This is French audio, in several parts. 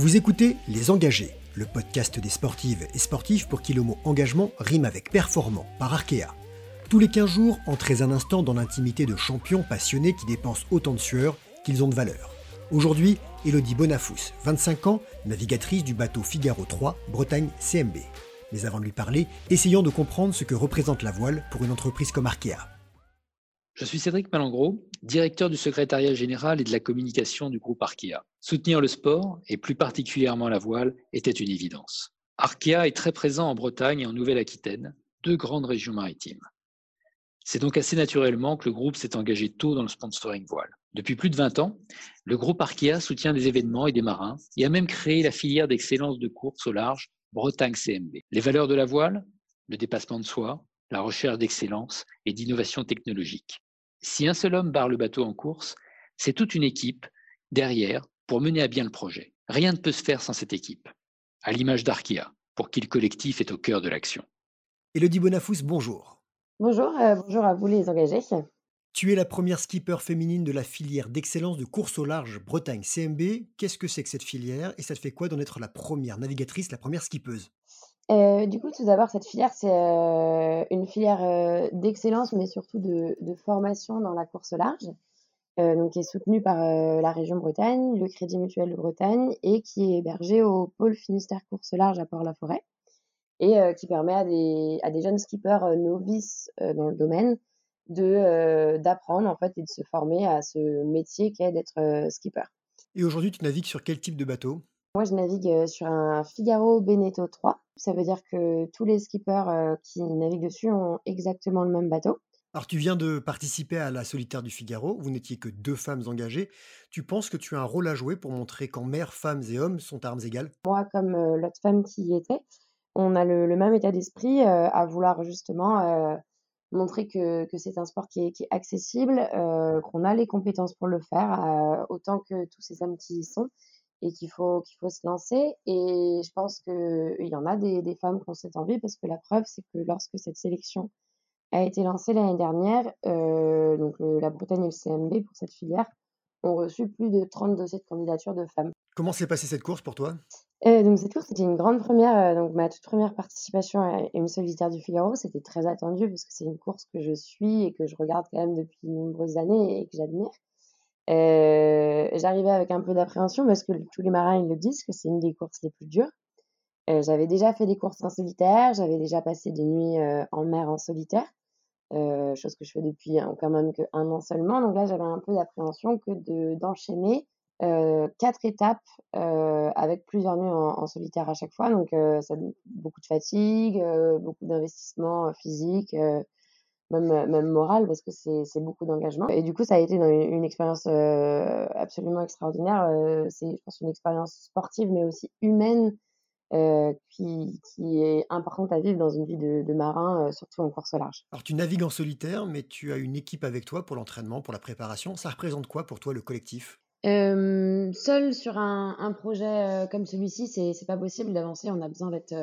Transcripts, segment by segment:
Vous écoutez Les Engagés, le podcast des sportives et sportifs pour qui le mot engagement rime avec performant par Arkea. Tous les 15 jours, entrez un instant dans l'intimité de champions passionnés qui dépensent autant de sueur qu'ils ont de valeur. Aujourd'hui, Elodie Bonafous, 25 ans, navigatrice du bateau Figaro 3, Bretagne CMB. Mais avant de lui parler, essayons de comprendre ce que représente la voile pour une entreprise comme Arkea. Je suis Cédric Malangro, directeur du secrétariat général et de la communication du groupe Arkea. Soutenir le sport, et plus particulièrement la voile, était une évidence. Arkea est très présent en Bretagne et en Nouvelle-Aquitaine, deux grandes régions maritimes. C'est donc assez naturellement que le groupe s'est engagé tôt dans le sponsoring voile. Depuis plus de 20 ans, le groupe Arkea soutient des événements et des marins et a même créé la filière d'excellence de course au large Bretagne CMB. Les valeurs de la voile, le dépassement de soi, la recherche d'excellence et d'innovation technologique. Si un seul homme barre le bateau en course, c'est toute une équipe derrière pour mener à bien le projet. Rien ne peut se faire sans cette équipe, à l'image d'Arkia, pour qui le collectif est au cœur de l'action. Elodie Bonafous, bonjour. Bonjour, euh, bonjour à vous les engagés. Tu es la première skipper féminine de la filière d'excellence de course au large Bretagne CMB. Qu'est-ce que c'est que cette filière et ça te fait quoi d'en être la première navigatrice, la première skippeuse? Euh, du coup, tout d'abord, cette filière, c'est euh, une filière euh, d'excellence, mais surtout de, de, formation dans la course large, donc qui est soutenue par la région Bretagne, le Crédit Mutuel de Bretagne, et qui est hébergée au pôle Finistère Course Large à Port-la-Forêt, et qui permet à des, à des jeunes skippers novices dans le domaine de d'apprendre en fait et de se former à ce métier qu'est d'être skipper. Et aujourd'hui, tu navigues sur quel type de bateau? Moi, je navigue sur un Figaro Beneteau 3. Ça veut dire que tous les skippers qui naviguent dessus ont exactement le même bateau. Alors, tu viens de participer à la solitaire du Figaro. Vous n'étiez que deux femmes engagées. Tu penses que tu as un rôle à jouer pour montrer qu'en mer, femmes et hommes sont à armes égales? Moi, comme l'autre femme qui y était, on a le, même état d'esprit à vouloir justement montrer que, que c'est un sport qui est, qui est accessible, qu'on a les compétences pour le faire, autant que tous ces hommes qui y sont et qu'il faut qu'il faut se lancer. Et je pense qu'il y en a des, des femmes qui ont cette envie parce que la preuve, c'est que lorsque cette sélection a été lancée l'année dernière, euh, donc la Bretagne et le CMB pour cette filière ont reçu plus de 30 dossiers de candidature de femmes. Comment s'est passée cette course pour toi? Euh, donc cette course c'était une grande première, euh, donc ma toute première participation à une solitaire du Figaro, c'était très attendu parce que c'est une course que je suis et que je regarde quand même depuis de nombreuses années et que j'admire. Euh, j'arrivais avec un peu d'appréhension parce que tous les marins ils le disent que c'est une des courses les plus dures. Euh, j'avais déjà fait des courses en solitaire, j'avais déjà passé des nuits euh, en mer en solitaire, chose que je fais depuis quand même que un an seulement. Donc là, j'avais un peu d'appréhension que de d'enchaîner quatre étapes avec plusieurs nuits en, solitaire à chaque fois. Donc ça beaucoup de fatigue, beaucoup d'investissement physique même, euh, même morale, parce que c'est beaucoup d'engagement. Et du coup, ça a été une, une expérience euh, absolument extraordinaire. Euh, c'est, je pense, une expérience sportive, mais aussi humaine, euh, qui, qui, est importante à vivre dans une vie de, de marin, surtout en course au large. Alors, tu navigues en solitaire, mais tu as une équipe avec toi pour l'entraînement, pour la préparation. Ça représente quoi pour toi le collectif? Seul sur un, un projet comme celui-ci, c'est, c'est pas possible d'avancer. On a besoin d'être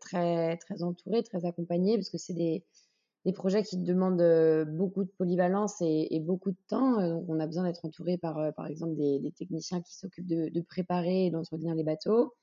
très très entouré, très accompagné, parce que c'est des des projets qui demandent euh, beaucoup de polyvalence et, beaucoup de temps. Euh, on a besoin d'être entouré par, euh, par exemple, des, techniciens qui s'occupent de, préparer et d'entretenir les bateaux,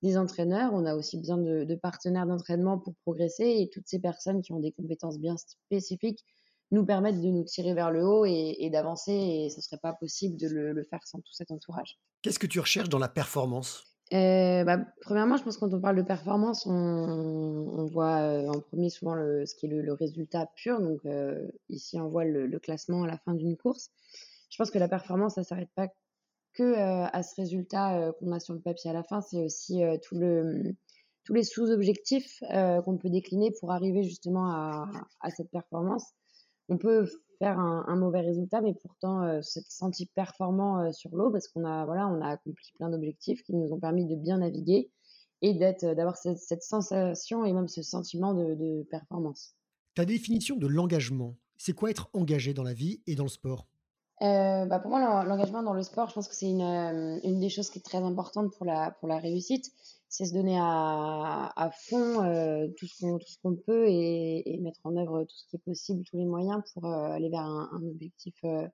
des entraîneurs. On a aussi besoin de, partenaires d'entraînement pour progresser et toutes ces personnes qui ont des compétences bien spécifiques nous permettent de nous tirer vers le haut et, d'avancer et ce ne serait pas possible de le faire sans tout cet entourage. Qu'est-ce que tu recherches dans la performance? Euh, bah, premièrement, je pense que quand on parle de performance, on, on voit euh, en premier souvent ce qui est le, résultat pur. Donc euh, ici, on voit le, classement à la fin d'une course. Je pense que la performance, ça s'arrête pas que à ce résultat qu'on a sur le papier à la fin. C'est aussi tous les sous-objectifs qu'on peut décliner pour arriver justement à cette performance. On peut faire un, mauvais résultat, mais pourtant euh, s'être senti performant euh, sur l'eau parce qu'on a voilà, on a accompli plein d'objectifs qui nous ont permis de bien naviguer et d'être, euh, d'avoir cette, cette, sensation et même ce sentiment de, de performance. Ta définition de l'engagement, c'est quoi être engagé dans la vie et dans le sport? Euh, bah pour moi, l'engagement dans le sport, je pense que c'est une, une des choses qui est très importante pour la, pour la réussite c'est se donner à, fond euh, tout ce qu'on peut et, et, mettre en œuvre tout ce qui est possible, tous les moyens pour euh, aller vers un, un objectif euh,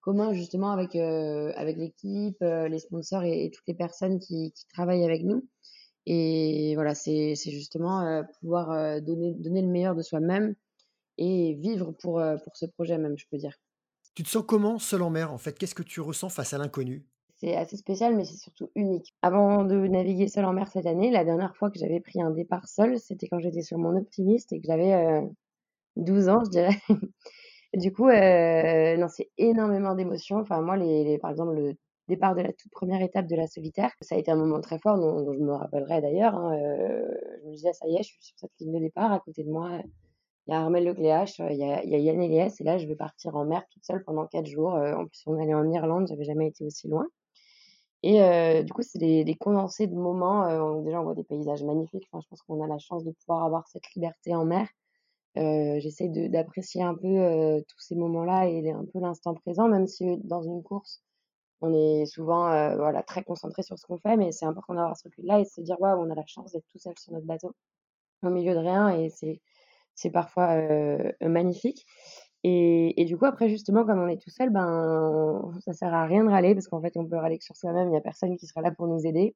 commun justement avec, avec l'équipe, les sponsors et, toutes les personnes qui, qui, travaillent avec nous. Et voilà, c'est justement pouvoir donner, donner le meilleur de soi-même et vivre pour, pour ce projet même, je peux dire. Tu te sens comment seul en mer en fait? Qu'est-ce que tu ressens face à l'inconnu? C'est assez spécial, mais c'est surtout unique. Avant de naviguer seul en mer cette année, la dernière fois que j'avais pris un départ seul, c'était quand j'étais sur mon optimiste et que j'avais 12 ans, je dirais. du coup, non, c'est énormément d'émotions. Enfin, moi, les, par exemple, le départ de la toute première étape de la solitaire, ça a été un moment très fort dont, je me rappellerai d'ailleurs. Hein, je me disais, ça y est, je suis sur cette ligne de départ. À côté de moi, il y a Armel Lecléache, il y a, il y a Yann Elias, et là, je vais partir en mer toute seule pendant quatre jours. en plus, on allait en Irlande, j'avais jamais été aussi loin. Et du coup, c'est des, condensés de moments. déjà, on voit des paysages magnifiques. Enfin, je pense qu'on a la chance de pouvoir avoir cette liberté en mer. J'essaie d'apprécier un peu tous ces moments-là et un peu l'instant présent, même si dans une course, on est souvent voilà, très concentré sur ce qu'on fait, mais c'est important d'avoir ce recul-là et de se dire, waouh, on a la chance d'être tout seul sur notre bateau, au milieu de rien, et c'est parfois magnifique. Et, du coup, après, justement, comme on est tout seul, ben, ça sert à rien de râler parce qu'en fait, on peut râler sur soi-même. Il n'y a personne qui sera là pour nous aider.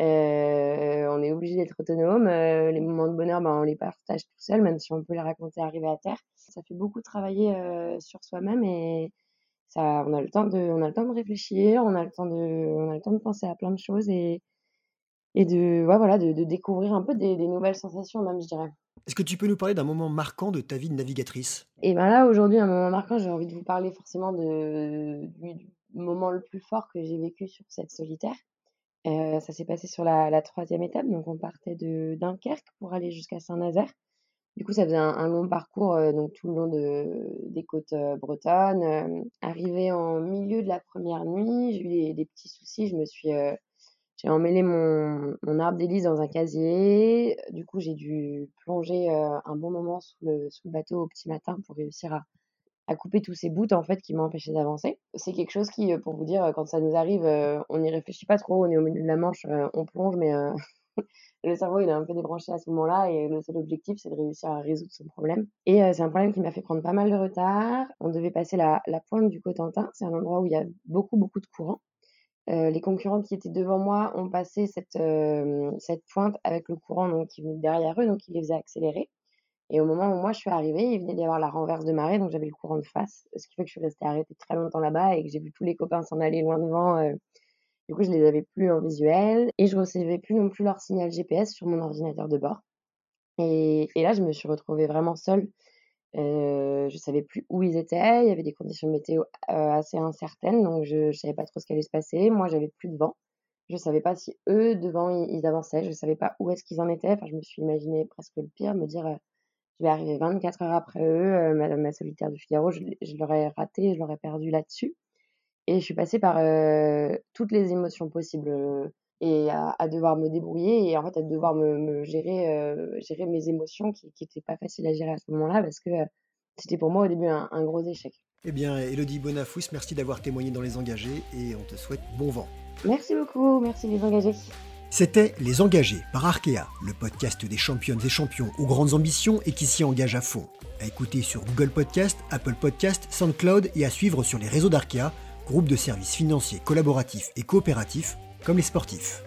Euh, on est obligé d'être autonome. Euh, les moments de bonheur, ben, on les partage tout seul, même si on peut les raconter arriver à terre. Ça fait beaucoup travailler euh, sur soi-même et ça, on a le temps de, on a le temps de réfléchir, on a le temps de, on a le temps de penser à plein de choses et, et de, ouais, voilà, de, découvrir un peu des, des nouvelles sensations, même, je dirais. Est-ce que tu peux nous parler d'un moment marquant de ta vie de navigatrice? Et ben là, aujourd'hui, un moment marquant, j'ai envie de vous parler forcément du moment le plus fort que j'ai vécu sur cette solitaire. Euh, ça s'est passé sur la, troisième étape, donc on partait de Dunkerque pour aller jusqu'à Saint-Nazaire. Du coup, ça faisait un, long parcours euh, donc tout le long de, des côtes euh, bretonnes. arrivé en milieu de la première nuit, j'ai eu des, petits soucis. Je me suis j'ai emmêlé mon, arbre d'hélice dans un casier. Du coup, j'ai dû plonger euh, un bon moment sous le, bateau au petit matin pour réussir à, couper tous ces bouts en fait qui empêché d'avancer. C'est quelque chose qui, euh, pour vous dire, quand ça nous arrive, euh, on n'y réfléchit pas trop. On est au milieu de la Manche, on plonge, mais le cerveau il est un peu débranché à ce moment-là et le seul objectif c'est de réussir à résoudre son problème. Et c'est un problème qui m'a fait prendre pas mal de retard. On devait passer la pointe du Cotentin, c'est un endroit où il y a beaucoup beaucoup de courant. Euh, les concurrents qui étaient devant moi ont passé cette, euh, cette pointe avec le courant donc, qui venait derrière eux, donc qui les faisait accélérer. Et au moment où moi je suis arrivée, il venait d'y avoir la renverse de marée, donc j'avais le courant de face, ce qui fait que je suis restée arrêtée très longtemps là-bas et que j'ai vu tous les copains s'en aller loin devant. Euh. du coup, je les avais plus en visuel et je recevais plus non plus leur signal GPS sur mon ordinateur de bord. Et, et là, je me suis retrouvée vraiment seule euh, je savais plus où ils étaient. Il y avait des conditions météo assez incertaines, donc je, ne savais pas trop ce qui allait se passer. Moi, j'avais plus de vent. Je savais pas si eux, devant, ils, avançaient. Je savais pas où est-ce qu'ils en étaient. Enfin, je me suis imaginé presque le pire, me dire, je vais arriver 24 heures après eux, Madame ma solitaire du Figaro, je, l'aurais raté, je l'aurais perdu là-dessus. Et je suis passée par toutes les émotions possibles et à, devoir me débrouiller et en fait à devoir me, gérer, euh, gérer mes émotions qui n'étaient pas faciles à gérer à ce moment-là parce que euh, c'était pour moi au début un, gros échec. Eh bien, Elodie Bonafous, merci d'avoir témoigné dans Les Engagés et on te souhaite bon vent. Merci beaucoup, merci Les Engagés. C'était Les Engagés par Arkea, le podcast des championnes et champions aux grandes ambitions et qui s'y engagent à fond. À écouter sur Google Podcast, Apple Podcast, SoundCloud et à suivre sur les réseaux d'Arkea, groupe de services financiers collaboratifs et coopératifs comme les sportifs.